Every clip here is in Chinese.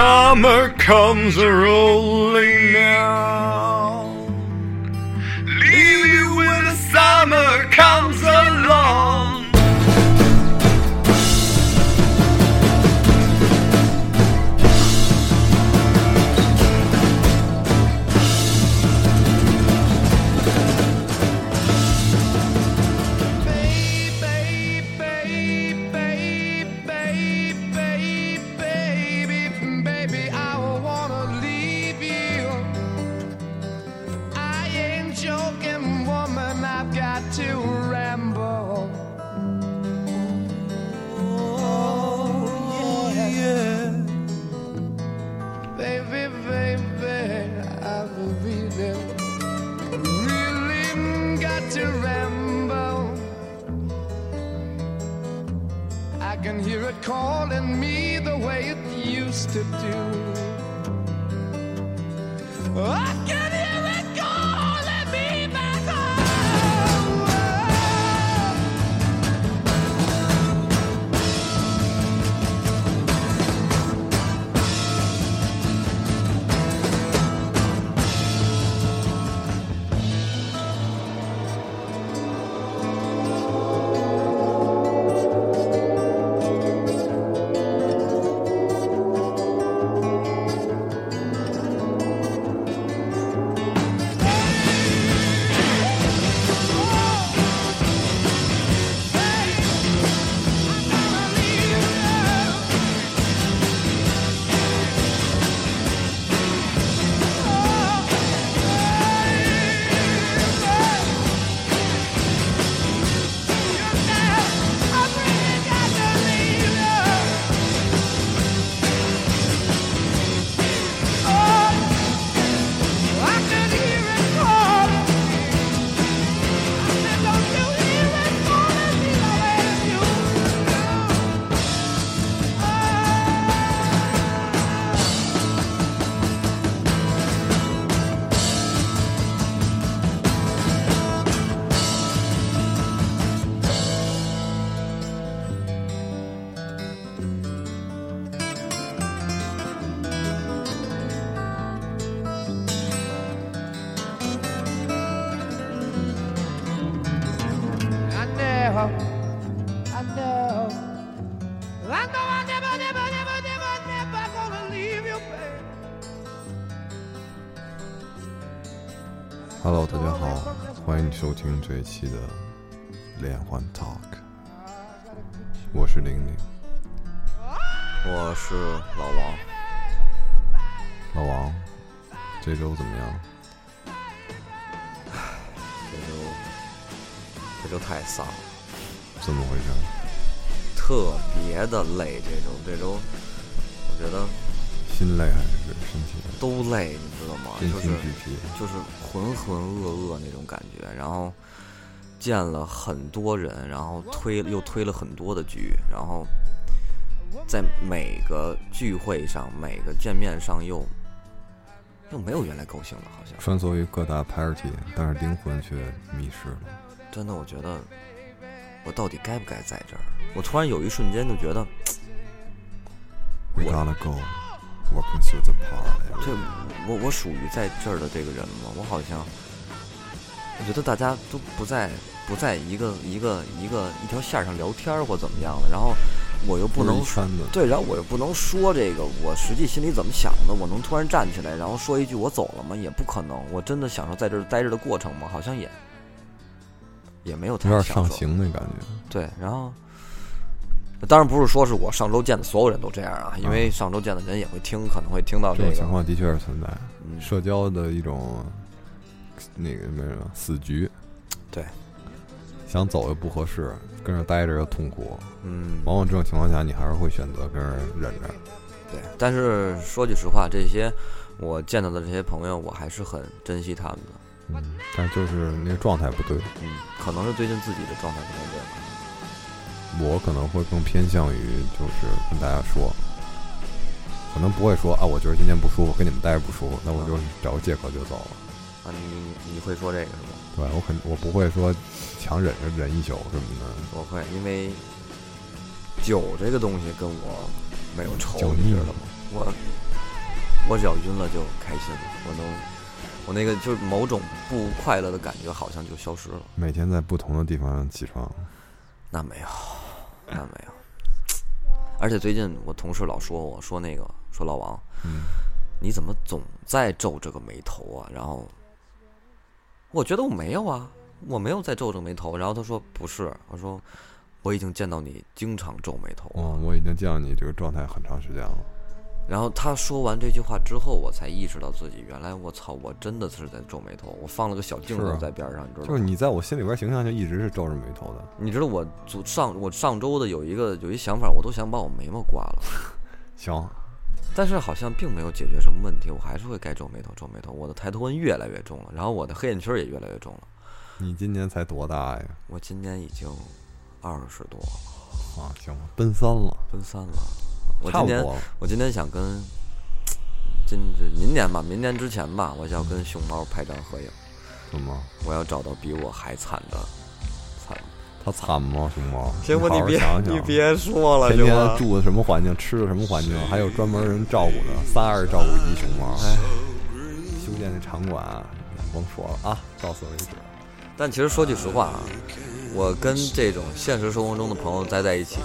Summer comes a rolling me the way it used to do. 收听这一期的连环 Talk，我是玲玲，我是老王，老王，这周怎么样？这周这周太丧了，怎么回事？特别的累。这周这周，我觉得心累还是身体累？都累，你知道吗？就是。就是浑浑噩噩那种感觉，然后见了很多人，然后推又推了很多的局，然后在每个聚会上、每个见面上又又没有原来高兴了，好像穿梭于各大 party，但是灵魂却迷失了。真的，我觉得我到底该不该在这儿？我突然有一瞬间就觉得，We gotta go, walking through the party。这我我属于在这儿的这个人吗？我好像，我觉得大家都不在不在一个一个一个一条线上聊天儿或怎么样的，然后我又不能对，然后我又不能说这个我实际心里怎么想的，我能突然站起来然后说一句我走了吗？也不可能。我真的享受在这儿待着的过程吗？好像也也没有太有点上享受。刑那感觉。对，然后当然不是说是我上周见的所有人都这样啊，因为上周见的人也会听，可能会听到这这个。种情况的确是存在，嗯社交的一种那个什么死局。对，想走又不合适，跟着待着又痛苦，嗯，往往这种情况下，你还是会选择跟人忍着。对。但是说句实话，这些我见到的这些朋友，我还是很珍惜他们的。嗯，但是就是那个状态不对，嗯，可能是最近自己的状态不太对吧。我可能会更偏向于就是跟大家说，可能不会说啊，我觉得今天不舒服，跟你们待着不舒服，那我就找个借口就走了。啊，你你会说这个是吧？对我肯我不会说强忍着忍一宿什么的，我会，因为酒这个东西跟我没有仇，你知道吗？我我只要晕了就开心了，我能，我那个就是某种不快乐的感觉好像就消失了。每天在不同的地方起床，那没有，那没有。而且最近我同事老说我说那个说老王，嗯，你怎么总在皱这个眉头啊？然后我觉得我没有啊，我没有在皱这个眉头。然后他说不是，我说我已经见到你经常皱眉头了。哦，我已经见到你这个状态很长时间了。然后他说完这句话之后，我才意识到自己原来我操，我真的是在皱眉头。我放了个小镜头是啊在边上，你知道吗？就是你在我心里边形象就一直是皱着眉头的，你知道我昨上我上周的有一个有一想法，我都想把我眉毛刮了，行，但是好像并没有解决什么问题，我还是会该皱眉头皱眉头。我的抬头纹越来越重了，然后我的黑眼圈也越来越重了。你今年才多大呀？我今年已经二十多了，啊，行吧，奔三了，奔三了。我今年。我今天想跟今这明年吧，明年之前吧，我想要跟熊猫拍张合影。怎么？我要找到比我还惨的惨。他惨吗？熊猫？行吧，你别你别说了，天行吗？天住的什么环境，吃的什么环境，还有专门人照顾的，仨人照顾一熊猫。哎修建的场馆，甭说了啊，到此为止。但其实说句实话啊，我跟这种现实生活中的朋友待在一起，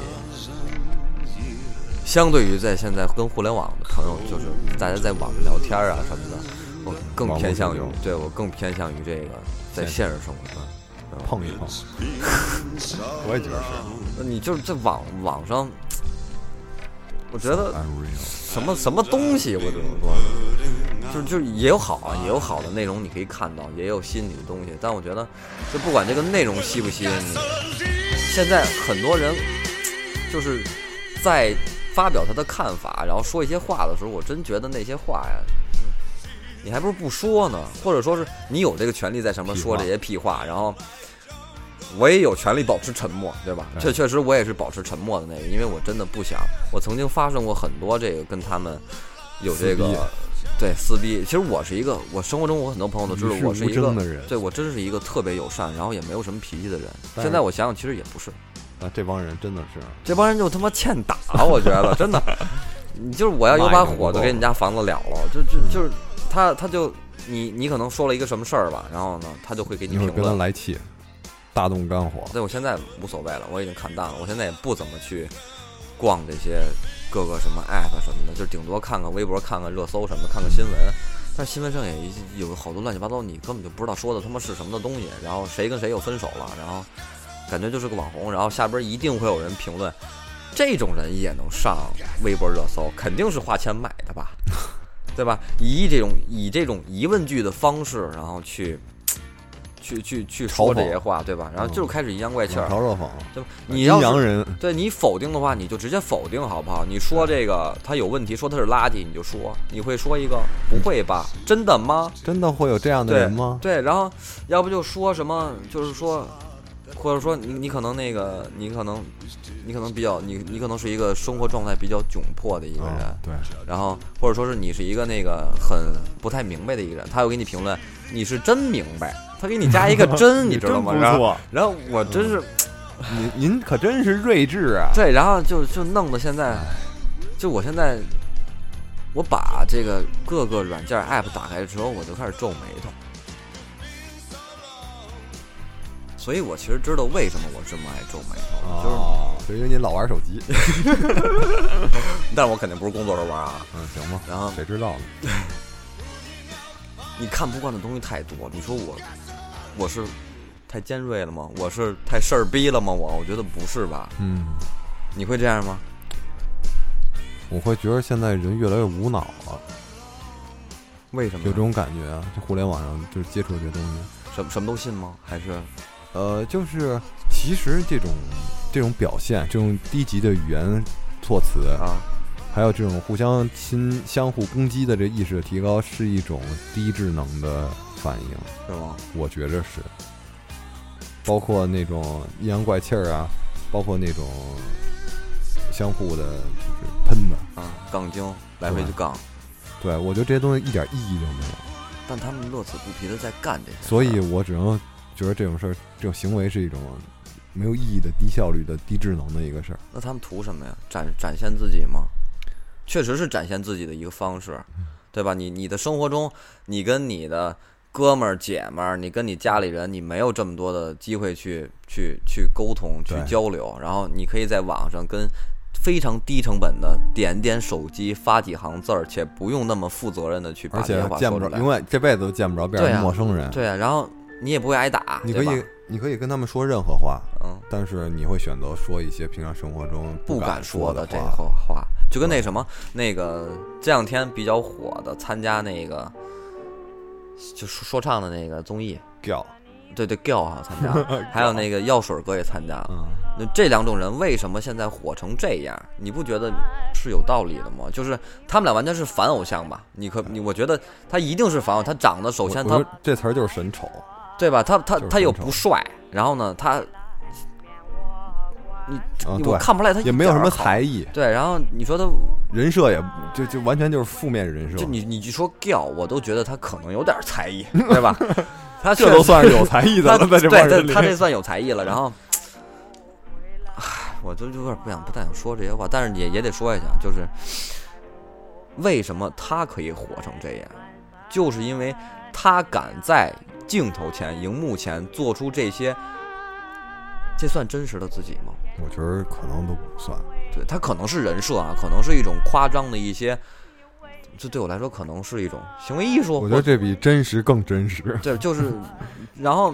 相对于在现在跟互联网的朋友，就是大家在网上聊天啊什么的，我更偏向于对我更偏向于这个在现实生活中。碰一碰，我也觉得是。那你就是在网网上，我觉得什么什么东西，我只能说，就是就是也有好啊，也有好的内容你可以看到，也有吸引你的东西。但我觉得，就不管这个内容吸不吸引你，现在很多人就是在发表他的看法，然后说一些话的时候，我真觉得那些话呀，你还不如不说呢，或者说是你有这个权利在上面说这些屁话，然后。我也有权利保持沉默，对吧？对确确实，我也是保持沉默的那个，因为我真的不想。我曾经发生过很多这个跟他们有这个对撕逼。其实我是一个，我生活中我很多朋友都知道我是一个对我真是一个特别友善，然后也没有什么脾气的人。现在我想想，其实也不是，那这帮人真的是这帮人就他妈欠打，我觉得真的。你就是我要有把火就给你家房子了了，就就就是他他就你你可能说了一个什么事儿吧，然后呢他就会给你评论。来气，大动肝火。对我现在无所谓了，我已经看淡了，我现在也不怎么去逛这些各个什么 app 什么的，就顶多看看微博、看看热搜什么的，看看新闻。但是新闻上也有好多乱七八糟，你根本就不知道说的他妈是什么的东西。然后谁跟谁又分手了，然后感觉就是个网红，然后下边一定会有人评论，这种人也能上微博热搜，肯定是花钱买的吧，对吧？以这种以这种疑问句的方式，然后去去去去说这些话，对吧？然后就开始阴阳怪气儿，嘲热讽，对吧？你阴阳人，对你否定的话，你就直接否定好不好？你说这个他有问题，说他是垃圾，你就说，你会说一个不会吧？真的吗？真的会有这样的人吗？对，然后要不就说什么，就是说，或者说你你可能那个你可能你可能比较你你可能是一个生活状态比较窘迫的一个人，啊，对，然后或者说是你是一个那个很不太明白的一个人，他又给你评论你是真明白，他给你加一个真，你知道吗？然后然后我真是。您您可真是睿智啊！对，然后就就弄得现在，就我现在，我把这个各个软件 app 打开之后，我就开始皱眉头。所以我其实知道为什么我这么爱皱眉头，就是，因为你老玩手机。但我肯定不是工作时候玩啊。嗯，行吧，然后谁知道呢？你看不惯的东西太多，你说我，我是太尖锐了吗？我是太事儿逼了吗？我我觉得不是吧。嗯，你会这样吗？我会觉得现在人越来越无脑了，为什么？有这种感觉啊。就互联网上就是接触这东西，什么什么都信吗？还是呃，就是其实这种这种表现，这种低级的语言措辞，啊？还有这种互相亲、相互攻击的这意识的提高，是一种低智能的反应。是吗？我觉着是，包括那种阴阳怪气儿啊，包括那种相互的就是喷的，啊，杠精来回就杠，对我觉得这些东西一点意义都没有，但他们乐此不疲的在干这些，所以我只能觉得这种事儿、这种行为是一种没有意义的、低效率的、低智能的一个事儿。那他们图什么呀？展展现自己吗？确实是展现自己的一个方式，对吧？你你的生活中，你跟你的哥们儿、姐们儿，你跟你家里人，你没有这么多的机会去去去沟通、去交流，然后你可以在网上跟非常低成本的点点手机发几行字儿，且不用那么负责任的去把而且这些话见不着，说出来。永远这辈子都见不着边陌生人。对啊，然后你也不会挨打，你可以，你可以跟他们说任何话，嗯。但是你会选择说一些平常生活中不敢敢说的这个。话，就跟那什么那个这两天比较火的，参加那个就说说唱的那个综艺，叫，对对 g i l 好像参加，还有那个药水哥也参加了。嗯，那这两种人为什么现在火成这样？你不觉得是有道理的吗？就是他们俩完全是反偶像吧？你可你我觉得他一定是反偶，他长得首先他这词儿就是神丑，对吧？他他他又不帅，然后呢他。你啊，你我，看不出来他也没有什么才艺，对，然后你说他人设也就就完全就是负面人设，就你你就说 Giao，我都觉得他可能有点才艺，对吧？他这都算是有 才艺的了，在这对对，他 这算有才艺了。然后，唉，我就有点不想不太想说这些话，但是也也得说一下，就是为什么他可以火成这样，就是因为他敢在镜头前、荧幕前做出这些，这算真实的自己吗？我觉得可能都不算。对他可能是人设啊，可能是一种夸张的一些，这对我来说可能是一种行为艺术。我觉得这比真实更真实。对，就是，然后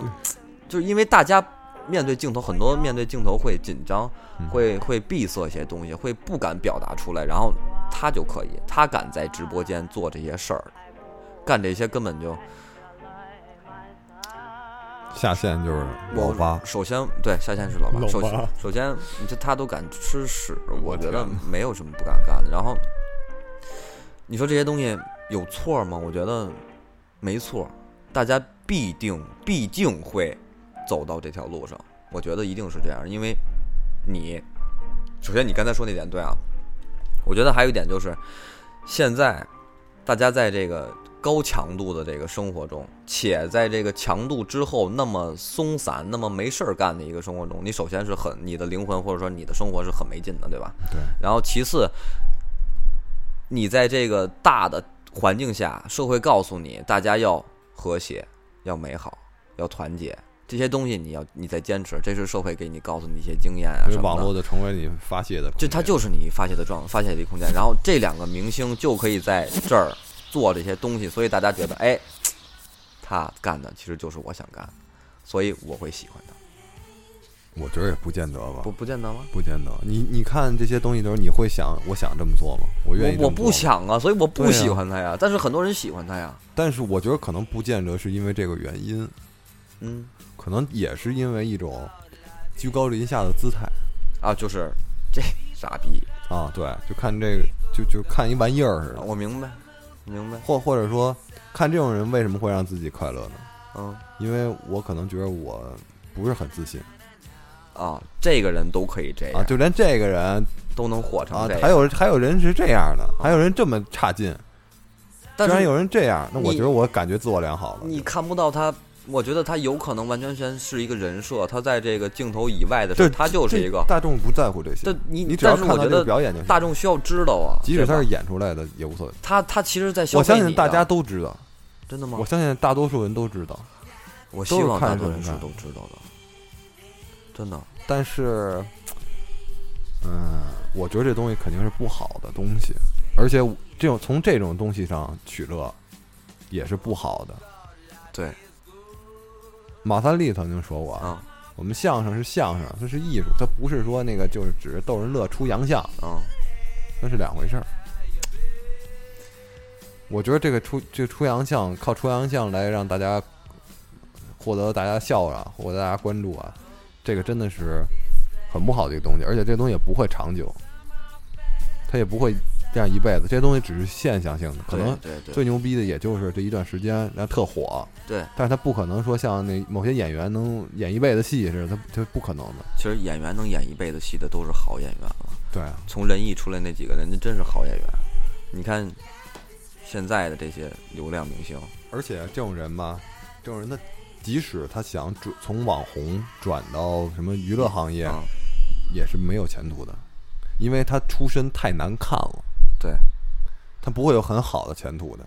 就是因为大家面对镜头，很多面对镜头会紧张，嗯会会闭塞一些东西，会不敢表达出来。然后他就可以，他敢在直播间做这些事儿，干这些根本就下线就是老八，首先对下线是老八，首老八。首先你这他都敢吃屎，我觉得没有什么不敢干的。然后你说这些东西有错吗？我觉得没错，大家必定必定会走到这条路上，我觉得一定是这样，因为你首先你刚才说那点对啊，我觉得还有一点就是现在大家在这个高强度的这个生活中，且在这个强度之后那么松散、那么没事儿干的一个生活中，你首先是很你的灵魂或者说你的生活是很没劲的，对吧？对。然后其次，你在这个大的环境下，社会告诉你大家要和谐、要美好、要团结。这些东西你要你在坚持，这是社会给你告诉你一些经验啊什么的。网络的成为你发泄的空间，就它就是你发泄的状发泄的一个空间。然后这两个明星就可以在这儿做这些东西，所以大家觉得，哎，他干的其实就是我想干，所以我会喜欢他。我觉得也不见得吧不，不见得吗？不见得。你你看这些东西的时候，你会想，我想这么做吗？我愿意我我不想啊，所以我不喜欢他呀。但是很多人喜欢他呀。但是我觉得可能不见得是因为这个原因，嗯可能也是因为一种居高临下的姿态啊，就是这傻逼，啊。对，就看这个，就就看一玩意儿似的，我明白，明白。或或者说，看这种人为什么会让自己快乐呢？嗯因为我可能觉得我不是很自信啊，这个人都可以这样，啊，就连这个人都能火成啊这，样。还有还有人是这样的，还有人这么差劲，但是居然有人这样，那我觉得我感觉自我良好了。你看不到他。我觉得他有可能完全全是一个人设，他在这个镜头以外的他就是一个大众不在乎这些但，你你只要看他这个但是我觉得表演就行。大众需要知道啊，即使他是演出来的也无所谓。他他其实在消我相信大家都知道，真的吗？我相信大多数人都知道。我希望大多数人是都知道的，真的。但是，嗯，我觉得这东西肯定是不好的东西，而且这种从这种东西上取乐也是不好的。对，马三立曾经说过啊，啊我们相声是相声，它是艺术，它不是说那个就是只是逗人乐出洋相，啊，那是两回事儿。我觉得这个出这个出洋相，靠出洋相来让大家获得大家笑啊，获得大家关注啊，这个真的是很不好的一个东西，而且这东西也不会长久，它也不会这样一辈子，这些东西只是现象性的，可能最牛逼的也就是这一段时间，然后特火，对，但是他不可能说像那某些演员能演一辈子戏似的，他他不可能的。其实演员能演一辈子戏的都是好演员了。对啊，从人艺出来那几个人，那真是好演员。你看现在的这些流量明星，而且这种人吧，这种人他即使他想转从网红转到什么娱乐行业，嗯，也是没有前途的，因为他出身太难看了，对，他不会有很好的前途的，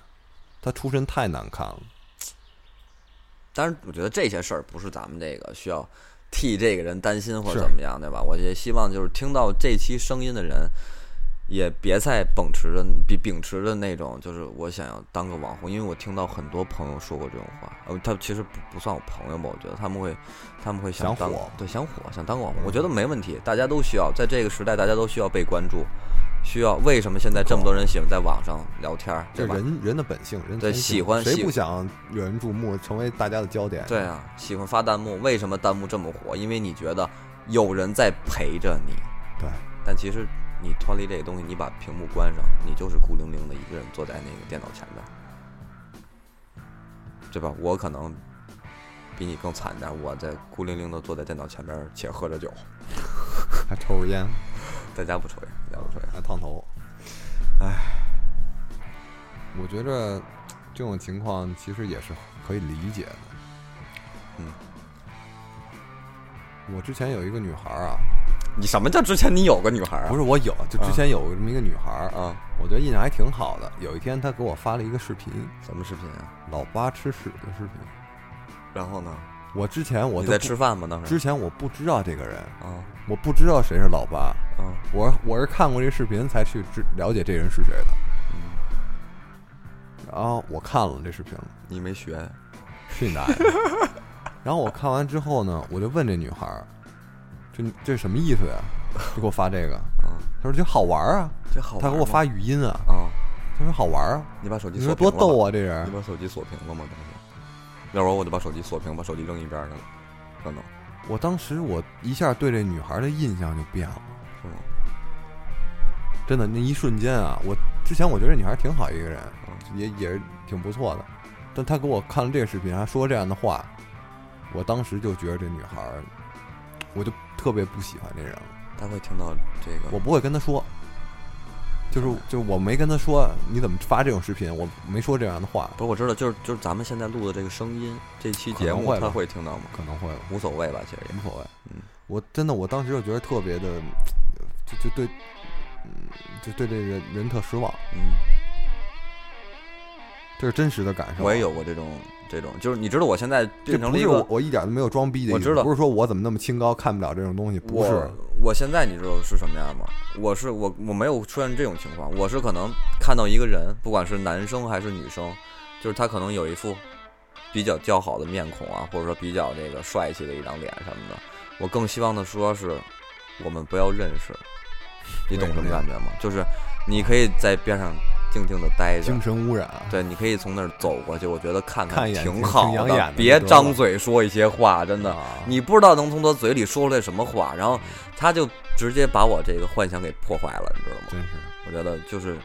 他出身太难看了。当然，我觉得这些事儿不是咱们这个需要替这个人担心或者怎么样，对吧？我也希望就是听到这期声音的人，也别再秉持着秉秉持着那种就是我想要当个网红，因为我听到很多朋友说过这种话，呃，他其实不不算我朋友吧，我觉得他们会他们会当想火对，想火，想当个网红，我觉得没问题，大家都需要在这个时代，大家都需要被关注，需要为什么现在这么多人喜欢在网上聊天？这人人的本性，人的对喜欢谁不想惹人注目，成为大家的焦点？对啊，喜欢发弹幕，为什么弹幕这么火？因为你觉得有人在陪着你，对，但其实你脱离这个东西，你把屏幕关上，你就是孤零零的一个人坐在那个电脑前面，对吧？我可能比你更惨点，我在孤零零的坐在电脑前面且喝着酒，还抽着烟，在家不抽烟，在家不抽烟。还烫头，唉，我觉着这种情况其实也是可以理解的。嗯，我之前有一个女孩啊，你什么叫之前你有个女孩啊？不是我有，就之前有这么一个女孩儿，啊，我觉得印象还挺好的。有一天她给我发了一个视频，什么视频啊？老八吃屎的视频。然后呢？我之前我你在吃饭吗？当时之前我不知道这个人，啊我不知道谁是老八，啊我我是看过这视频才去知了解这人是谁的。嗯，然后我看了这视频了，你没学呀？去你大爷！然后我看完之后呢，我就问这女孩儿，这这是什么意思呀？就给我发这个，啊，她说这好玩啊，这好玩吗她给我发语音啊，啊。她说好玩啊，你把手机你说多逗啊这人你。把手机锁屏了吗？当时，要不然我就把手机锁屏，把手机扔一边去了，可能我当时我一下对这女孩的印象就变了，是吗？真的那一瞬间啊，我之前我觉得这女孩挺好一个人，嗯也也是挺不错的，但她给我看了这个视频，还说这样的话，我当时就觉得这女孩，我就特别不喜欢这人了。他会听到这个，我不会跟他说，就是就是我没跟他说你怎么发这种视频，我没说这样的话，不是我知道，就是就是咱们现在录的这个声音，这期节目他会听到吗？可能会无所谓吧，其实也。无所谓。嗯，我真的我当时就觉得特别的，就就对，嗯，就对这人人特失望，嗯，这是真实的感受。我也有过这种这种，就是你知道我现在变成了一个，我一点都没有装逼的意思，我知道。不是说我怎么那么清高看不了这种东西，不是，我现在你知道是什么样吗？我是我我没有出现这种情况，我是可能看到一个人，不管是男生还是女生，就是他可能有一副比较姣好的面孔啊，或者说比较这个帅气的一张脸什么的，我更希望的说是我们不要认识，你懂什么感觉吗？就是你可以在边上静静的待着精。神污染。对，你可以从那儿走过去，我觉得看看挺挺好的别张嘴说一些话，真的，啊你不知道能从他嘴里说出来什么话，然后他就直接把我这个幻想给破坏了，你知道吗？真是，我觉得就是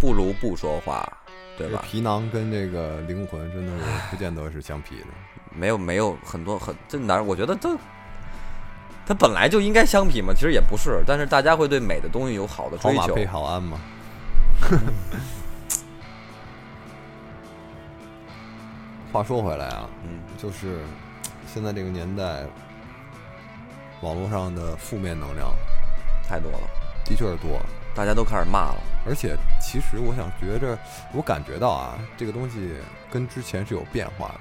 不如不说话，对吧？皮囊跟这个灵魂真的是不见得是相匹的。没有没有很多很这哪儿？我觉得这它本来就应该相匹嘛，其实也不是，但是大家会对美的东西有好的追求。好马配好鞍嘛。话说回来啊，嗯，就是现在这个年代，网络上的负面能量太多了，的确是多了，大家都开始骂了。而且其实我想觉着，我感觉到啊，这个东西跟之前是有变化的。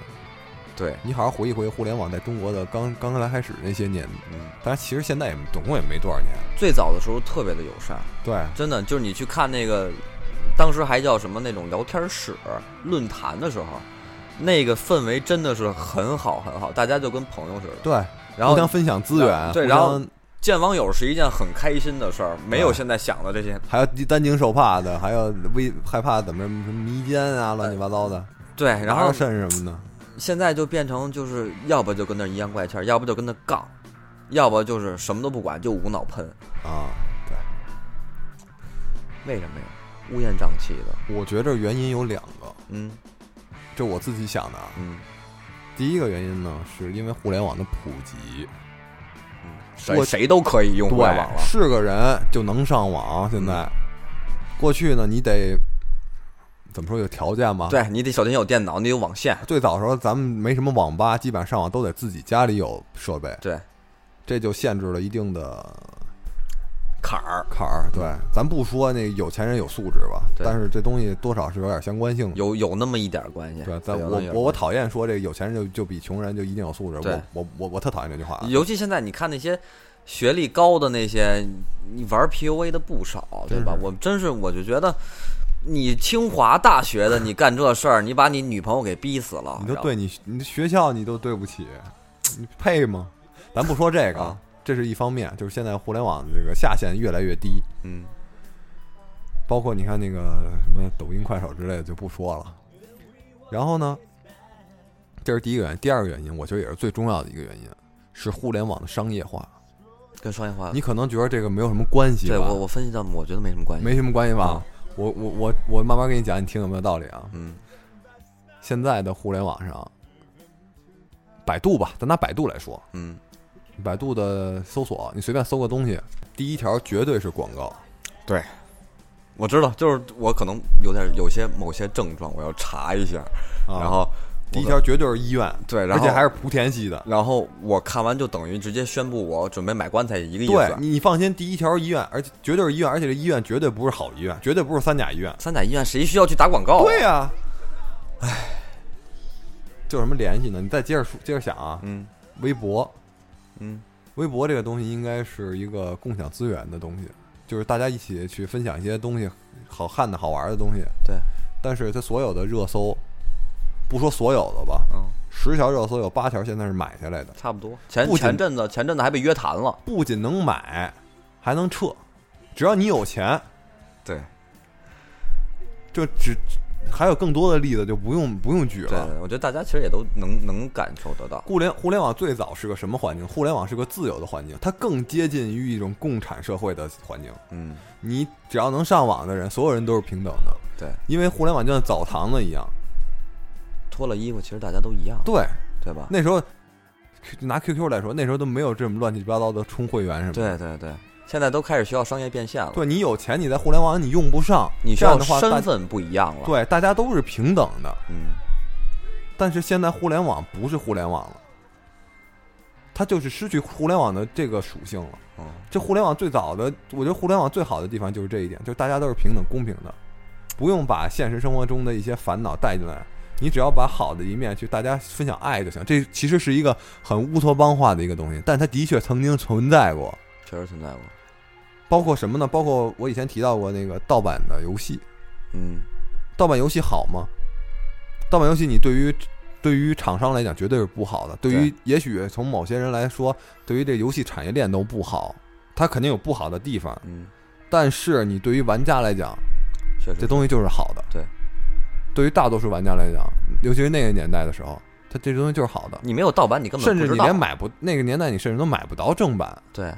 对，你好好回忆回忆互联网在中国的刚刚刚开始那些年，嗯，当然其实现在也总共也没多少年。最早的时候特别的友善，对，真的就是你去看那个，当时还叫什么那种聊天室论坛的时候，那个氛围真的是很好很好，大家就跟朋友似的。对，然后互相分享资源，对然后见网友是一件很开心的事儿，没有现在想的这些。还有担惊受怕的，还有危害怕怎么什么迷奸啊，乱七八糟的，对，然后什么的，现在就变成就是要不就跟那阴阳怪气儿，要不就跟那杠，要不就是什么都不管就无脑喷。啊，对，为什么呀？乌烟瘴气的。我觉着原因有两个，嗯这我自己想的啊。嗯，第一个原因呢，是因为互联网的普及，谁谁都可以用互联网了。嗯是个人就能上网。现在，过去呢，你得怎么说有条件吗？，对你得首先有电脑，你有网线。最早的时候咱们没什么网吧，基本上上网都得自己家里有设备，对，这就限制了一定的坎儿坎儿。对，咱不说那有钱人有素质吧，对但是这东西多少是有点相关性的。有有那么一点关系。对，咱有那我我我讨厌说这个有钱人就就比穷人就一定有素质，对我我我我特讨厌这句话。尤其现在你看那些学历高的那些，你玩 PUA 的不少，对吧我真是我就觉得，你清华大学的，你干这事儿，你把你女朋友给逼死了，然后你都对你你学校你都对不起，你配吗？咱不说这个，啊这是一方面，就是现在互联网这个下限越来越低，嗯包括你看那个什么抖音、快手之类的就不说了。然后呢，这是第一个原因，第二个原因，我觉得也是最重要的一个原因，是互联网的商业化。跟商业化，你可能觉得这个没有什么关系吧？对我我分析到，我觉得没什么关系。没什么关系吧？啊我我我我慢慢跟你讲，你听有没有道理啊？嗯现在的互联网上，百度吧，咱拿百度来说，嗯，百度的搜索，你随便搜个东西，第一条绝对是广告。对我知道，就是我可能有点有些某些症状，我要查一下，啊然后第一条绝对是医院，对，然后而且还是莆田系的。然后我看完就等于直接宣布我准备买棺材一个意思。对你，放心，第一条医院，而且绝对是医院，而且这医院绝对不是好医院，绝对不是三甲医院。三甲医院谁需要去打广告、啊？对呀、唉，就有什么联系呢？你再接着说，接着想啊，嗯微博，嗯微博这个东西应该是一个共享资源的东西，就是大家一起去分享一些东西，好看的好玩的东西。对，但是它所有的热搜，不说所有的吧，嗯，十条热搜有八条现在是买下来的，差不多。前不仅前阵子前阵子还被约谈了。不仅能买，还能撤，只要你有钱，对就只还有更多的例子就不用不用举了对。，我觉得大家其实也都能能感受得到。互联互联网最早是个什么环境？互联网是个自由的环境，它更接近于一种共产社会的环境。嗯，你只要能上网的人，所有人都是平等的。对，因为互联网就像澡堂子一样。脱了衣服其实大家都一样，对，对吧？那时候拿 QQ 来说，那时候都没有这么乱七八糟的充会员什么的。对对对，现在都开始需要商业变现了。对，你有钱，你在互联网你用不上，你需要这样的话，身份不一样了。，对大家都是平等的。嗯，但是现在互联网不是互联网了，它就是失去互联网的这个属性了。嗯，这互联网最早的，我觉得互联网最好的地方就是这一点，就是大家都是平等公平的，不用把现实生活中的一些烦恼带进来，你只要把好的一面去大家分享爱就行。这其实是一个很乌托邦化的一个东西，但它的确曾经存在过。确实存在过。包括什么呢？包括我以前提到过那个盗版的游戏，嗯，盗版游戏好吗？盗版游戏你对于对于厂商来讲绝对是不好的，对于也许从某些人来说，对于这游戏产业链都不好，它肯定有不好的地方。嗯，但是你对于玩家来讲，这东西就是好的。对，对于大多数玩家来讲，尤其是那个年代的时候，它这东西就是好的，你没有盗版，你根本甚至你连买不那个年代你甚至都买不到正版，对。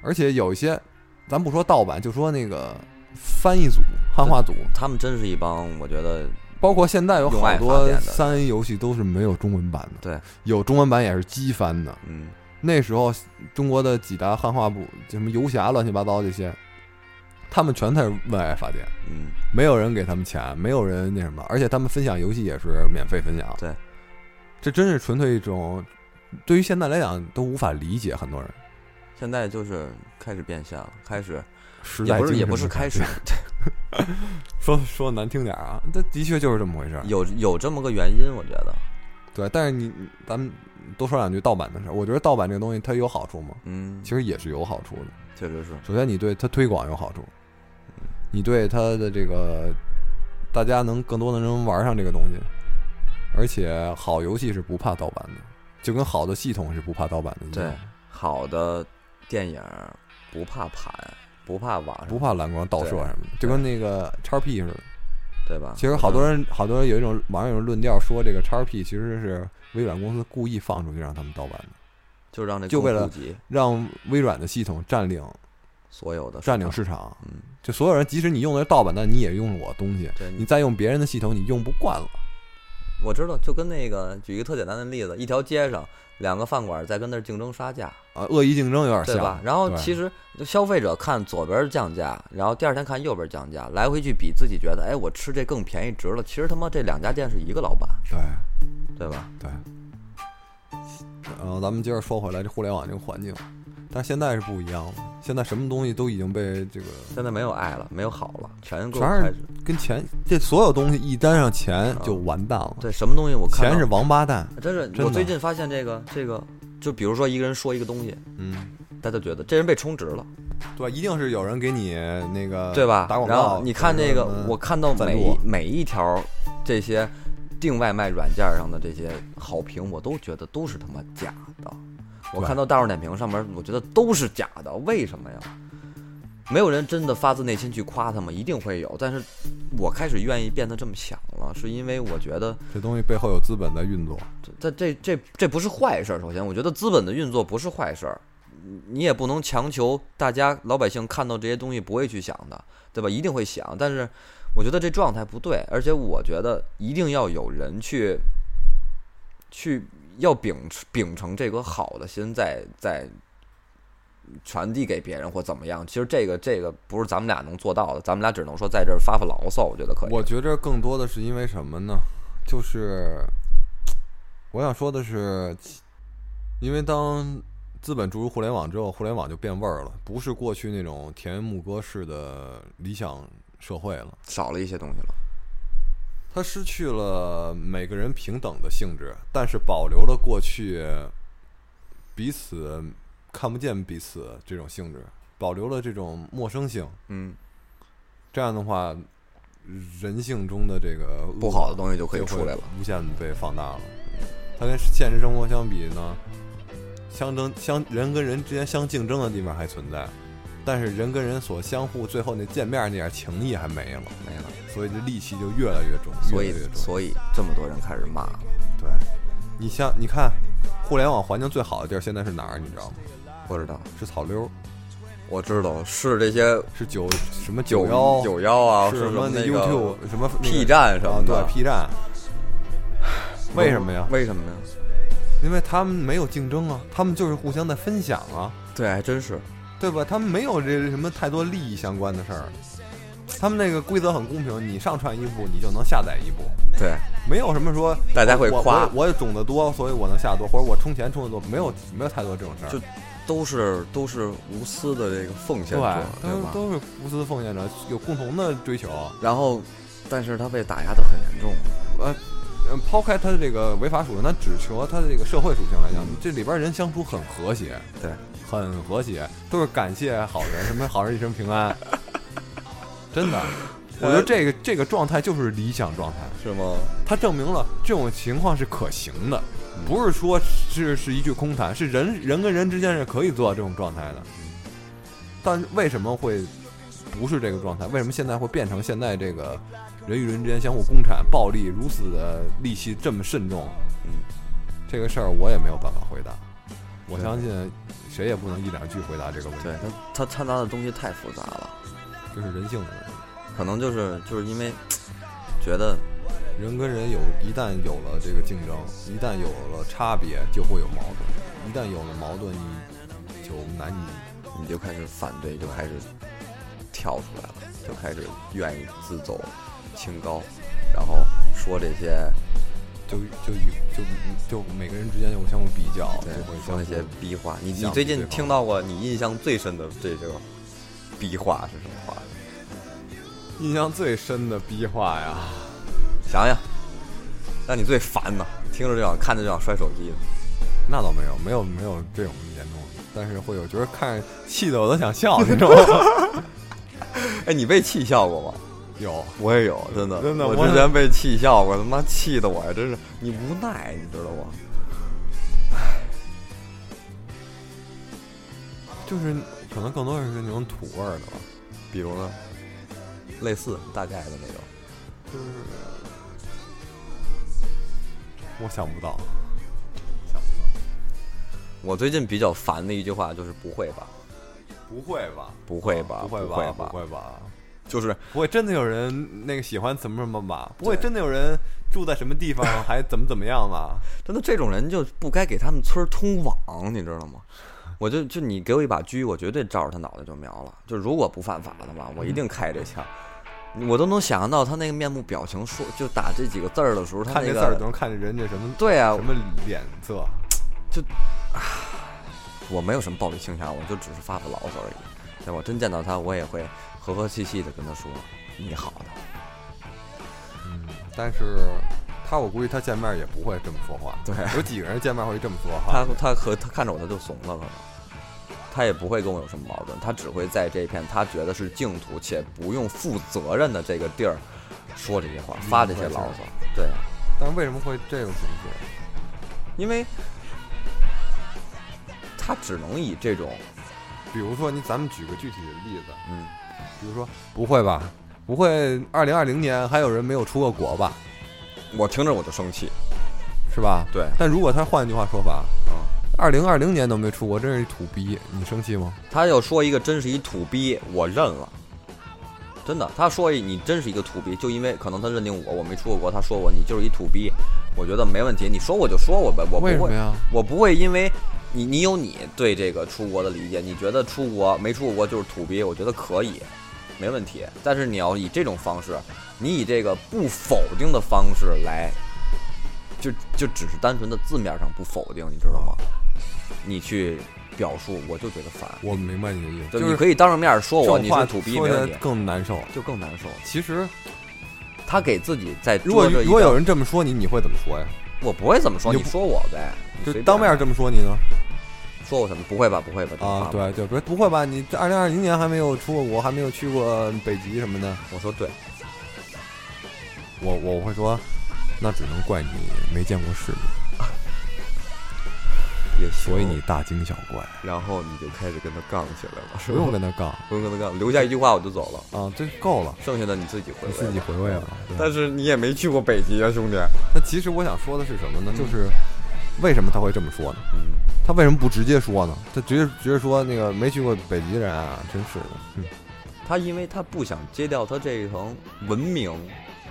而且有一些，咱不说盗版，就说那个翻译组、汉化组，他们真是一帮，我觉得包括现在有好多三 A 游戏都是没有中文版的，对，有中文版也是机翻的。嗯，那时候中国的几大汉化部，什么游侠、乱七八糟这些，他们全在为爱发电，嗯，没有人给他们钱，没有人那什么，而且他们分享游戏也是免费分享。对，这真是纯粹一种，对于现在来讲都无法理解，很多人现在就是开始变现了，开始时代也不是也不是开始改，说说难听点儿啊，这的确就是这么回事儿。有有这么个原因，我觉得，对，但是你咱们多说两句盗版的事儿。我觉得盗版这个东西它有好处吗？嗯，其实也是有好处的。确实是，首先，你对它推广有好处，你对它的这个大家能更多的人玩上这个东西，而且好游戏是不怕盗版的，就跟好的系统是不怕盗版的一对，，好的电影不怕盘，不怕网上，不怕蓝光盗摄对什么的，就跟那个叉 P 似的。对吧？其实好多人，好多人有一种网上有一种论调说，这个叉 P 其实是微软公司故意放出去让他们盗版的，就让这就为了让微软的系统占领所有的占领市市场。嗯，就所有人，即使你用的是盗版，但你也用了我东西，对你再用别人的系统，你用不惯了。我知道，就跟那个举一个特简单的例子，一条街上两个饭馆在跟那儿竞争杀价，啊，恶意竞争有点像，对吧？然后其实消费者看左边降价，然后第二天看右边降价，来回去比，自己觉得哎，我吃这更便宜值了。其实他妈这两家店是一个老板，对对吧？对。然后咱们接着说回来，这互联网这个环境，但现在是不一样了，现在什么东西都已经被这个现在没有爱了，没有好了，全给我全是跟钱，这所有东西一沾上钱就完蛋了。对什么东西我看到钱是王八蛋，真是真的我最近发现这个这个，就比如说一个人说一个东西，嗯，大家觉得这人被充值了，对，一定是有人给你那个对吧？打广告然后告。你看这个我看到赞每一每一条这些订外卖软件上的这些好评，我都觉得都是他妈假的。我看到大众点评上面，我觉得都是假的，为什么呀？没有人真的发自内心去夸他们，一定会有。但是我开始愿意变得这么想了，是因为我觉得这东西背后有资本在运作。这这这这不是坏事儿。首先，我觉得资本的运作不是坏事儿，你也不能强求大家老百姓看到这些东西不会去想的，对吧？一定会想，但是我觉得这状态不对，而且我觉得一定要有人去去要秉秉承这个好的心在在传递给别人或怎么样。其实这个这个不是咱们俩能做到的，咱们俩只能说在这儿发发牢骚，我觉得可以。我觉着更多的是因为什么呢？就是我想说的是，因为当资本注入互联网之后，互联网就变味儿了，不是过去那种田园牧歌式的理想社会了。少了一些东西了。它失去了每个人平等的性质，但是保留了过去彼此看不见彼此这种性质，保留了这种陌生性。嗯，这样的话，人性中的这个不好的东西就可以会出来了。无限被放大了。它跟现实生活相比呢，相争相人跟人之间相竞争的地方还存在，但是人跟人所相互最后那见面那点情谊还没了，没了。所以这戾气就越来越重，所以越来越重。所以这么多人开始骂了。对，你像你看，互联网环境最好的地儿现在是哪儿？你知道吗？不知道，是草溜，我知道是这些是九什么九幺九幺啊，是什么那个 YouTube 什么 P 站什啊么的。对 P 站。为什么呀？为什么呀？因为他们没有竞争啊，他们就是互相在分享啊，对，还真是。对吧？他们没有这什么太多利益相关的事儿，他们那个规则很公平，你上传一部你就能下载一部，对，没有什么说大家会夸我我种的多，所以我能下多，或者我充钱充的多，没有没有太多这种事儿。就都是都是无私的这个奉献对者，，对吧？都都是无私奉献者，有共同的追求。然后，但是他被打压的很严重。呃，呃抛开他的这个违法属性，他只求他的这个社会属性来讲，这里边人相处很和谐，对，很和谐，都是感谢好人，什么好人一生平安，真的。我觉得这个这个状态就是理想状态，是吗？它证明了这种情况是可行的，不是说是是一句空谈，是人人跟人之间是可以做到这种状态的。但为什么会不是这个状态？为什么现在会变成现在这个人与人之间相互攻产、暴力如此的戾气这么慎重？嗯，这个事儿我也没有办法回答。我相信谁也不能一两句回答这个问题，对他他掺杂的东西太复杂了，这是人性的问题。可能就是就是因为觉得人跟人有一旦有了这个竞争，一旦有了差别，就会有矛盾。一旦有了矛盾，你就难以你就开始反对，就开始跳出来了，就开始愿意自走清高，然后说这些就就以就就每个人之间有相互比较，对就会说那些逼话。你你最近听到过你印象最深的这个逼话是什么话？印象最深的逼话呀。想想，让你最烦的，听着就想看着就想摔手机的。那倒没有，没有没有这种严重，但是会有就是看气的我都想笑那种。哎，你被气笑过吗？有，我也有，真的，真的我我之前被气笑过，他妈气的我呀，真是你无奈，你知道吗？就是可能更多是那种土味儿的吧。比如呢，类似大概的那种，就是我想不到，想不到我最近比较烦的一句话就是不会吧，不会吧？不会吧，不会会吧？不会吧？就是不会真的有人那个喜欢什么什么吧？不会真的有人住在什么地方 还怎么怎么样吧？真的这种人就不该给他们村儿通网，你知道吗？我就就你给我一把狙，我绝对照着他脑袋就瞄了。就如果不犯法的话，我一定开这枪。我都能想象到他那个面部表情说，就打这几个字儿的时候，他那看这字儿就能看见人家什么对啊什，么脸色。就我没有什么暴力倾向，我就只是发发牢骚而已。但我真见到他，我也会和和气气的跟他说你好的。嗯，但是他我估计他见面也不会这么说话。对有几个人见面会这么说他话？他和他看着我他就怂了，可能他也不会跟我有什么矛盾，他只会在这片他觉得是净土且不用负责任的这个地儿说这些话，发这些牢骚。对，但是为什么会这种形式？因为他只能以这种比如说你，咱们举个具体的例子，嗯，比如说不会吧？不会，二零二零年还有人没有出过国吧？我听着我就生气。是吧？对，但如果他换一句话说法，嗯，二零二零年都没出国，真是一土逼，你生气吗？他要说一个真是一土逼，我认了。真的，他说一你真是一个土逼，就因为可能他认定我我没出过国，他说我你就是一土逼，我觉得没问题，你说我就说我呗，我不会？我不会因为你你有你对这个出国的理解，你觉得出国没出过国就是土逼，我觉得可以，没问题。但是你要以这种方式，你以这个不否定的方式来，就就只是单纯的字面上不否定，你知道吗？你去表述，我就觉得烦。我明白你的意思，就就是你可以当着面说我话你是土逼，没问题，更难受。就更难受。其实，他给自己在如果如果有人这么说你，你会怎么说呀？我不会怎么说，你你说我呗，就当面这么说你呢？说我什么？不会吧？不会吧？啊，，对，就不不会吧？你这二零二零年还没有出过国，还没有去过北极什么的，我说对，我我会说，那只能怪你没见过世面，也行所以你大惊小怪，然后你就开始跟他杠起来了，不用跟他杠 不用跟他杠，留下一句话我就走了，啊，这够了，剩下的你自己回味。你自己回味了。但是你也没去过北极啊，兄弟。那其实我想说的是什么呢？就是为什么他会这么说呢？嗯，他为什么不直接说呢？他直接直接说那个没去过北极人啊，真是的。嗯，他因为他不想揭掉他这一层文明，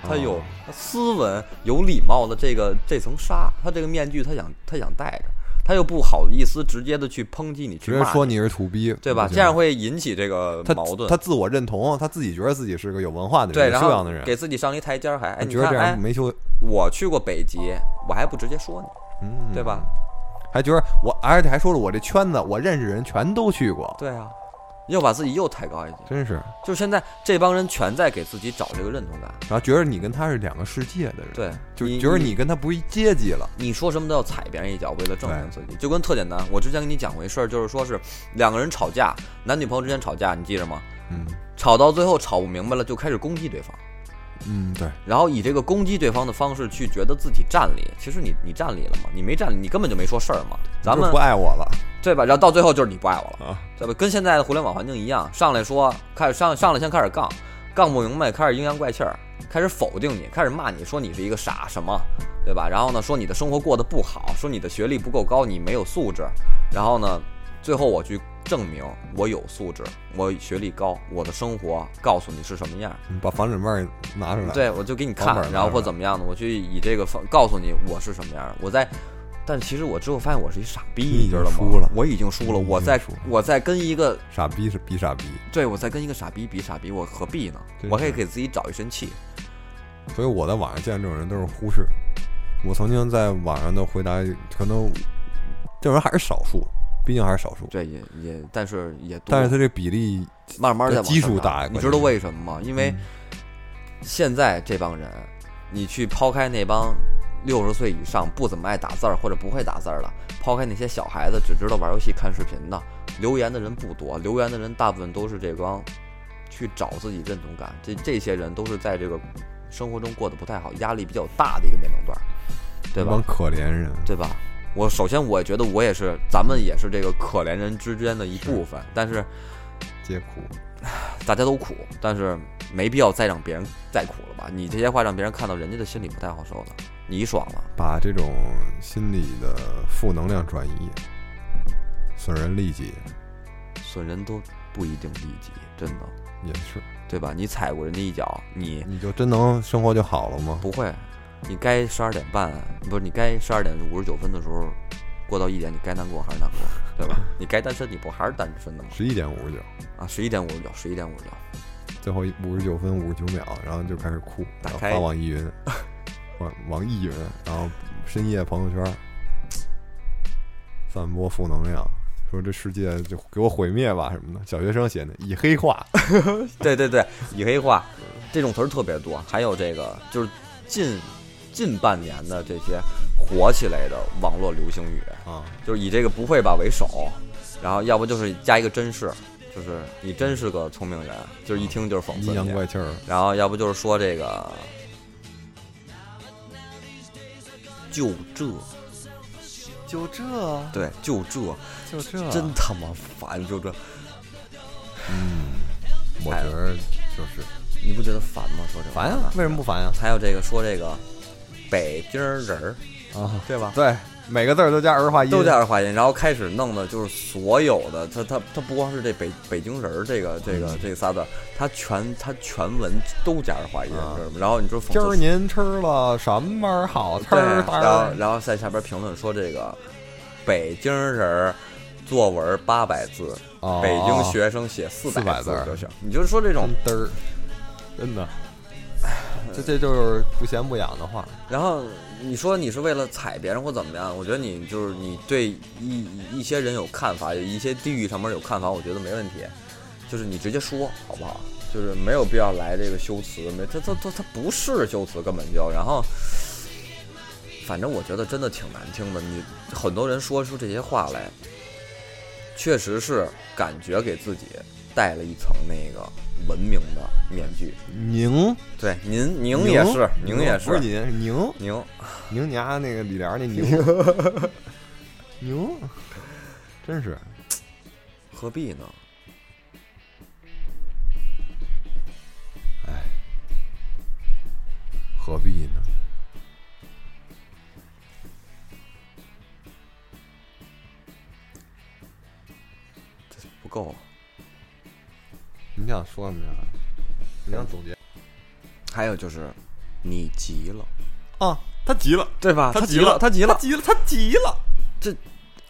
他哦有斯文、有礼貌的这个这层纱，他这个面具他想他想戴着，他又不好意思直接的去抨击你，直接说你是土逼，对吧？这样会引起这个矛盾。他自我认同，他自己觉得自己是个有文化的人，对，有然后修养的人，给自己上一台阶儿，还哎，他觉得这样，没修，我去过北极，我还不直接说你，嗯，对吧？？还觉得我，而且还说了我这圈子，我认识人全都去过，对啊，又把自己又抬高一级。真是。就现在这帮人全在给自己找这个认同感，然后觉得你跟他是两个世界的人，，对，就觉得你跟他不一阶级了。你说什么都要踩别人一脚，为了证明自己，就跟特简单。我之前跟你讲过一事儿，就是说是两个人吵架，男女朋友之间吵架，你记着吗？嗯吵到最后吵不明白了，就开始攻击对方，嗯，对，然后以这个攻击对方的方式去觉得自己占理。其实你你占理了吗？你没占理，你根本就没说事儿嘛。咱们不爱我了对吧？然后到最后就是你不爱我了。啊，对吧？跟现在的互联网环境一样，上来说开始上上来先开始杠，杠不明白开始阴阳怪气儿，开始否定你，开始骂你说你是一个傻什么，对吧？然后呢说你的生活过得不好，说你的学历不够高，你没有素质，然后呢最后我去证明我有素质，我学历高，我的生活告诉你是什么样儿，你把房产证儿拿出来，，对我就给你看然后或怎么样的，我去以这个方告诉你我是什么样儿，我在。但其实我之后发现我是一傻逼，你知道吗？输了我已经输了。我在输我在跟一个傻逼是比傻逼，对，我在跟一个傻逼比傻逼，我何必呢？我可以给自己找一身气。所以我在网上见这种人都是忽视。我曾经在网上的回答，可能这种人还是少数，毕竟还是少数，对，也也，但是也多，但是他这比例慢慢在往基数大你知道为什么吗？因为嗯现在这帮人，你去抛开那帮六十岁以上不怎么爱打字儿或者不会打字儿的，抛开那些小孩子只知道玩游戏、看视频的，留言的人不多，留言的人大部分都是这帮去找自己认同感。这这些人都是在这个生活中过得不太好、压力比较大的一个年龄段儿，对吧那帮？可怜人，对吧？我首先我觉得我也是，咱们也是这个可怜人之间的一部分，但是皆苦。大家都苦，但是没必要再让别人再苦了吧？你这些话让别人看到，人家的心里不太好受的。你爽了，把这种心理的负能量转移，损人利己损人都不一定利己，真的，也是。对吧？你踩过人家一脚，你你就真能生活就好了吗？不会，你该十二点半，不是你该十二点五十九分的时候，过到一点，你该难过还是难过，对吧？你该单身，你不还是单身的吗？十一点五十九，啊，十一点五十九，十一点五十九，最后五十九分五十九秒，然后就开始哭，打开。发网易云，网网易云，然后深夜朋友圈，散播负能量，说这世界就给我毁灭吧什么的。小学生写的，以黑化，对对对，以黑化。这种词儿特别多，还有这个就是近近半年的这些火起来的网络流行语，啊，就是以这个不会吧为首，然后要不就是加一个真是，就是你真是个聪明人，就是一听就是讽刺阴阳，怪气儿，然后要不就是说这个就这，就这，对，就这，就这真他妈烦，就这，嗯，我觉得就是你不觉得烦吗？说这烦呀话，为什么不烦呀？还有这个说这个北京人儿，啊，对吧？对，每个字儿都加儿化音，都加儿化音，然后开始弄的就是所有的，他他他不光是这北北京人儿这个这个这仨字，他全他全文都加儿化音，啊。知道吗？然后你说今儿您吃了什么好吃对，儿然后然后在下边评论说这个北京人儿作文八百字，哦北京学生写四400字儿。就行。你就说这种嘚儿，真的，这这就是不咸不痒的话。然后你说你是为了踩别人或怎么样？我觉得你就是你对一一些人有看法，有一些地域上面有看法，我觉得没问题，就是你直接说好不好？就是没有必要来这个修辞，没他他他他不是修辞根本就。然后，反正我觉得真的挺难听的。你很多人说出这些话来，确实是感觉给自己带了一层那个文明的面具。宁对，您宁也是，宁也不是您是宁您。宁家那个李莲儿那宁 宁，真是何必呢？哎何必呢？不够。你想说什么呀？你想总结还有就是，你急了，啊？他急了，对吧？他急了，他急了，急了，他急了。这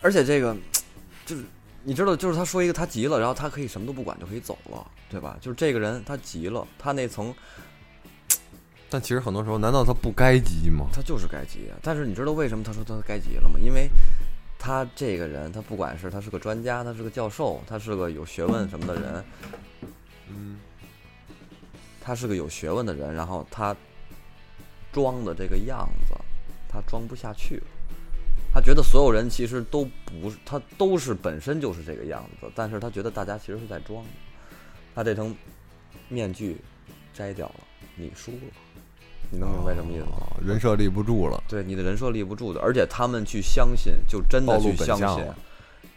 而且这个 就是你知道，就是他说一个他急了，然后他可以什么都不管就可以走了，对吧？就是这个人他急了，他那层但其实很多时候，难道他不该急吗？他就是该急啊。但是你知道为什么他说他该急了吗？因为他这个人，他不管是他是个专家，他是个教授，他是个有学问什么的人，嗯，他是个有学问的人，然后他装的这个样子，他装不下去了。他觉得所有人其实都不是，他都是本身就是这个样子，但是他觉得大家其实是在装。他这层面具摘掉了，你输了。你能明白什么意思吗？哦人设立不住了。对，你的人设立不住的，而且他们去相信，就真的去相信相，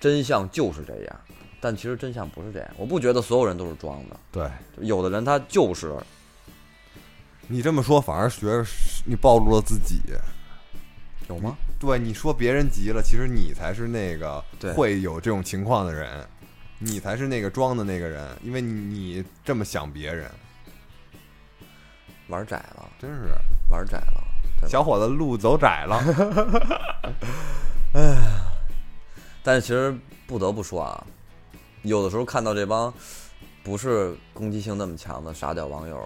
真相就是这样。但其实真相不是这样，我不觉得所有人都是装的，对有的人他就是你这么说，反而觉得是你暴露了自己。有吗？对，你说别人急了，其实你才是那个对会有这种情况的人，你才是那个装的那个人，因为你这么想别人，玩窄了，真是玩窄了，对吧小伙子路走窄了 哎。但是其实不得不说啊，有的时候看到这帮不是攻击性那么强的傻屌网友，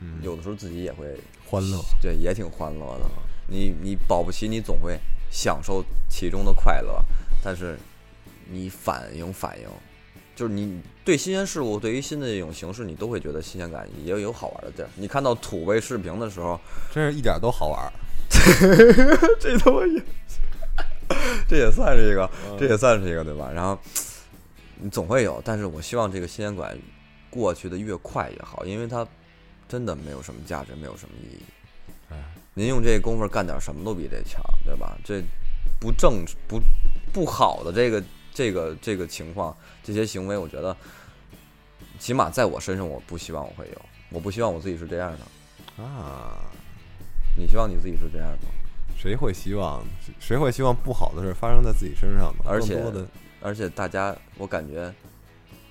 嗯，有的时候自己也会欢乐，对，也挺欢乐的。你你保不齐你总会享受其中的快乐，但是你反应反应，就是你对新鲜事物，对于新的这种形式，你都会觉得新鲜感，也有好玩的地儿。你看到土味视频的时候，真是一点都好玩儿。这他妈也，这也算是一个，这也算是一个，对吧？然后你总会有，但是我希望这个新鲜感过去的越快越好，因为它真的没有什么价值，没有什么意义。哎，您用这功夫干点什么都比这强，对吧？这不正不不好的这个这个这个情况，这些行为，我觉得起码在我身上，我不希望我会有，我不希望我自己是这样的。啊，你希望你自己是这样吗？谁会希望谁会希望不好的事发生在自己身上呢？而且而且大家，我感觉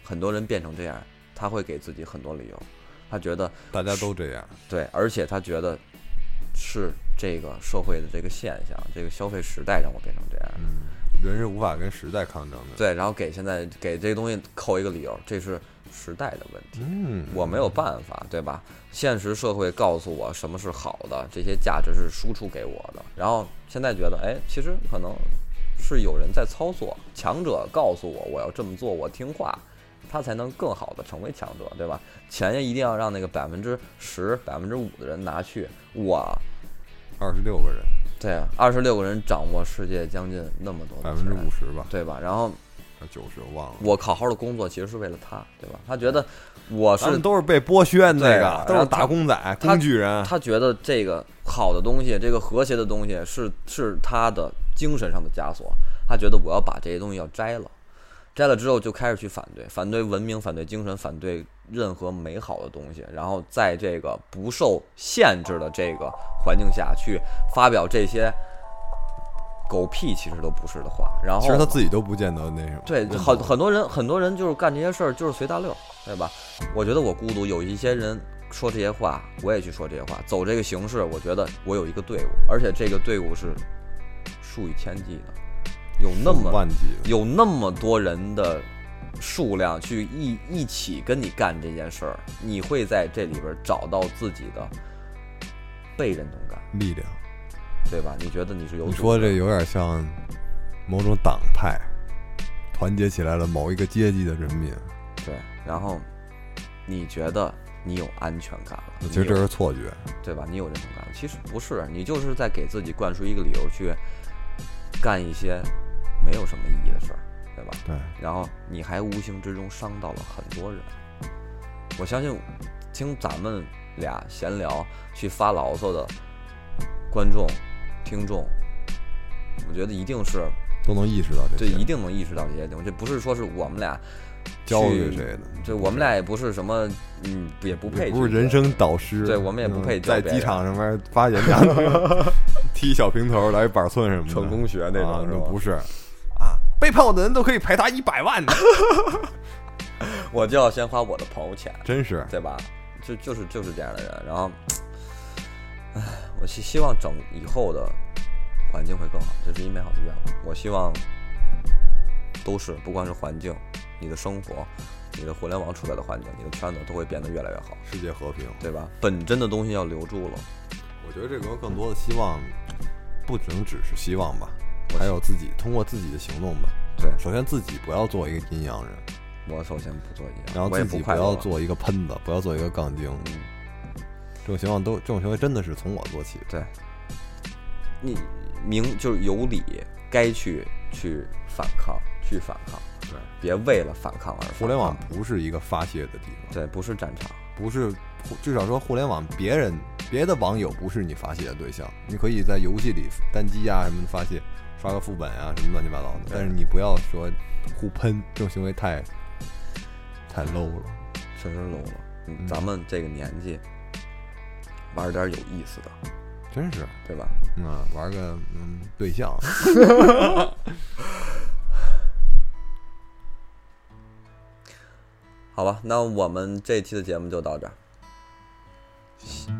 很多人变成这样，他会给自己很多理由，他觉得大家都这样，对，而且他觉得是这个社会的这个现象，这个消费时代让我变成这样。嗯，人是无法跟时代抗争的。，对，然后给现在给这个东西扣一个理由，这是时代的问题，嗯，我没有办法，对吧？现实社会告诉我什么是好的，这些价值是输出给我的，然后现在觉得，哎，其实可能是有人在操作，强者告诉我我要这么做，我听话，他才能更好的成为强者，对吧？钱也一定要让那个百分之十、百分之五的人拿去，我二十六个人，对啊，二十六个人掌握世界将近那么多百分之五十吧，对吧？然后九十我忘了。我好好的工作其实是为了他，对吧？他觉得我是都是被剥削那个，都是打工仔、工具人。他觉得这个好的东西，这个和谐的东西是是他的精神上的枷锁。他觉得我要把这些东西要摘了，摘了之后就开始去反对，反对文明，反对精神，反对任何美好的东西。然后在这个不受限制的这个环境下去发表这些狗屁其实都不是的话。然后其实他自己都不见得那什么。对，很很多人很多人就是干这些事儿就是随大溜儿，对吧？我觉得我孤独，有一些人说这些话，我也去说这些话，走这个形式，我觉得我有一个队伍，而且这个队伍是数以千计的，有那么万计的，有那么多人的数量去一一起跟你干这件事儿，你会在这里边找到自己的被认同感，力量。对吧？你觉得你是有你说这有点像某种党派团结起来了某一个阶级的人民，对，然后你觉得你有安全感了，其实这是错觉。对吧？你有认同感了，其实不是，你就是在给自己灌输一个理由去干一些没有什么意义的事儿，对吧？对，然后你还无形之中伤到了很多人。我相信听咱们俩闲聊去发牢骚的观众、听众，我觉得一定是都能意识到这这，一定能意识到这些东西。这不是说是我们俩教去给谁的？对，我们俩也不是什么，嗯，也不配不是人生导师。对我们也不配嗯在机场上面发演讲，踢小平头来板寸什么的，成功学那种啊是吧不是啊，背叛我的人都可以赔他一百万呢，我就要先花我的朋友钱，真是。对吧？就就是就是这样的人。然后，唉，我希希望整以后的环境会更好，这是一美好的愿望。我希望都是，不光是环境，你的生活，你的互联网处在的环境，你的圈子都会变得越来越好，世界和平，对吧？本真的东西要留住了。我觉得这个更多的希望，不能只是希望吧，还有自己通过自己的行动吧。对首先自己不要做一个阴阳人，我首先不做阴阳，然后自己不。要做一个喷子，不要做一个杠精。嗯，这种情况都，这种行为真的是从我做起。对，你明就是有理，该去去反抗，去反抗，对，别为了反抗而反抗。互联网不是一个发泄的地方，对，不是战场。不是，至少说互联网别人别的网友不是你发泄的对象，你可以在游戏里单机啊什么的发泄，刷个副本啊什么乱七八糟的，但是你不要说互喷，这种行为太太 low 了。确实 low 了。咱们这个年纪玩点有意思的，真是，对吧？嗯，玩个嗯对象，好吧，那我们这期的节目就到这儿，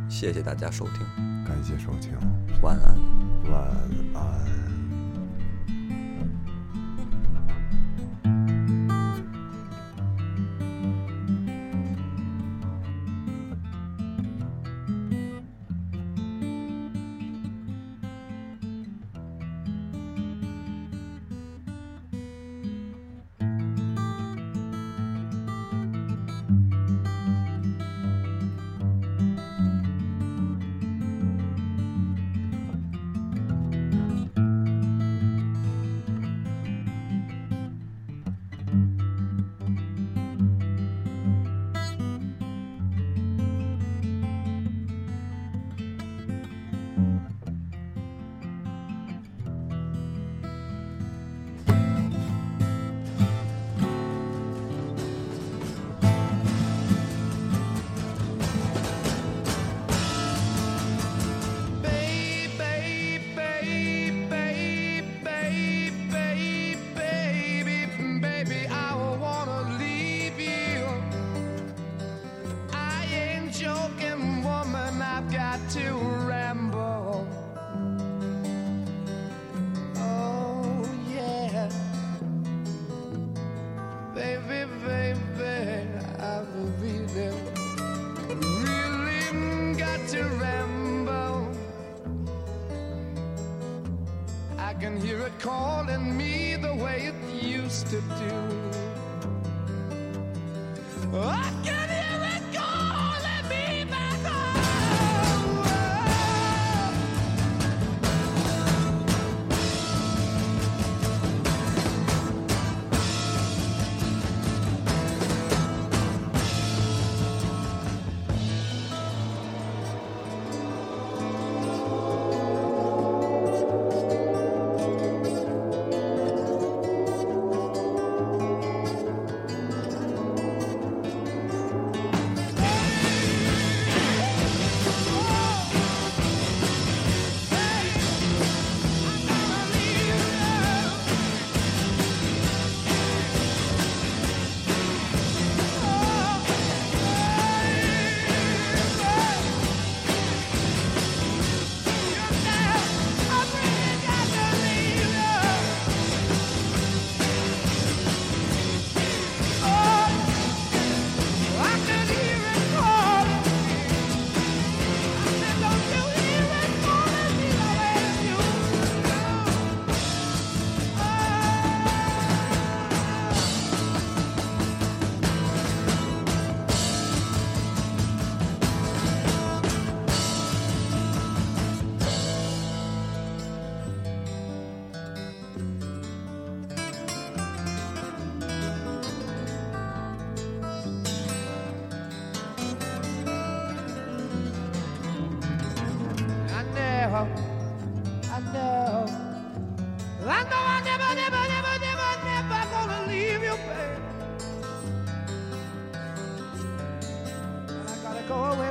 谢谢谢大家收听，感谢收听，晚安。晚安。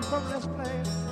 from this place.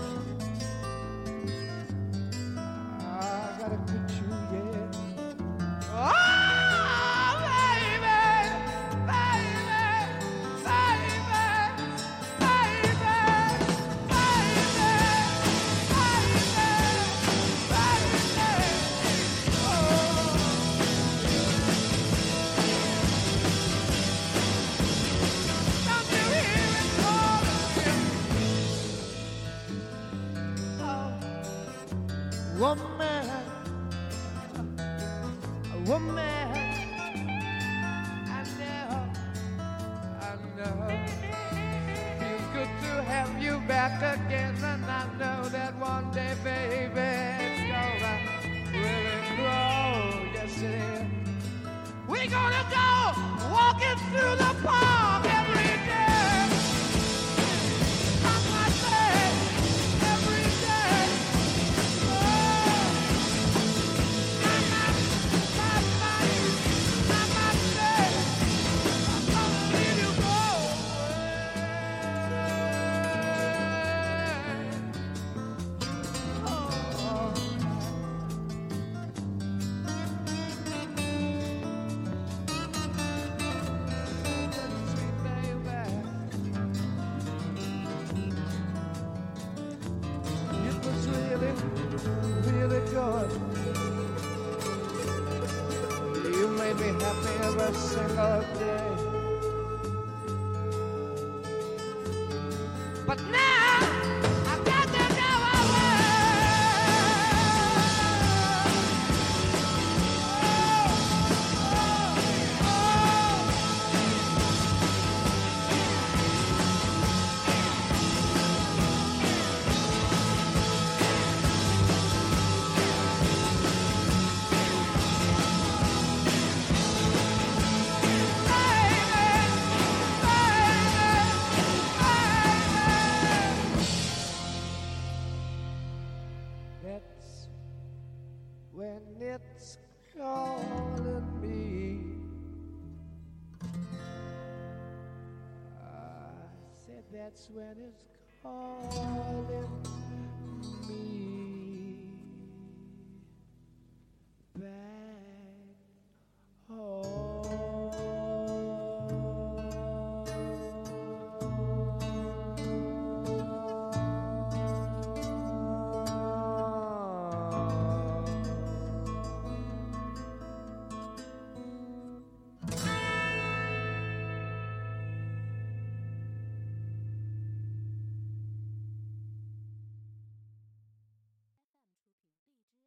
really good. You made me happy every single day. But now!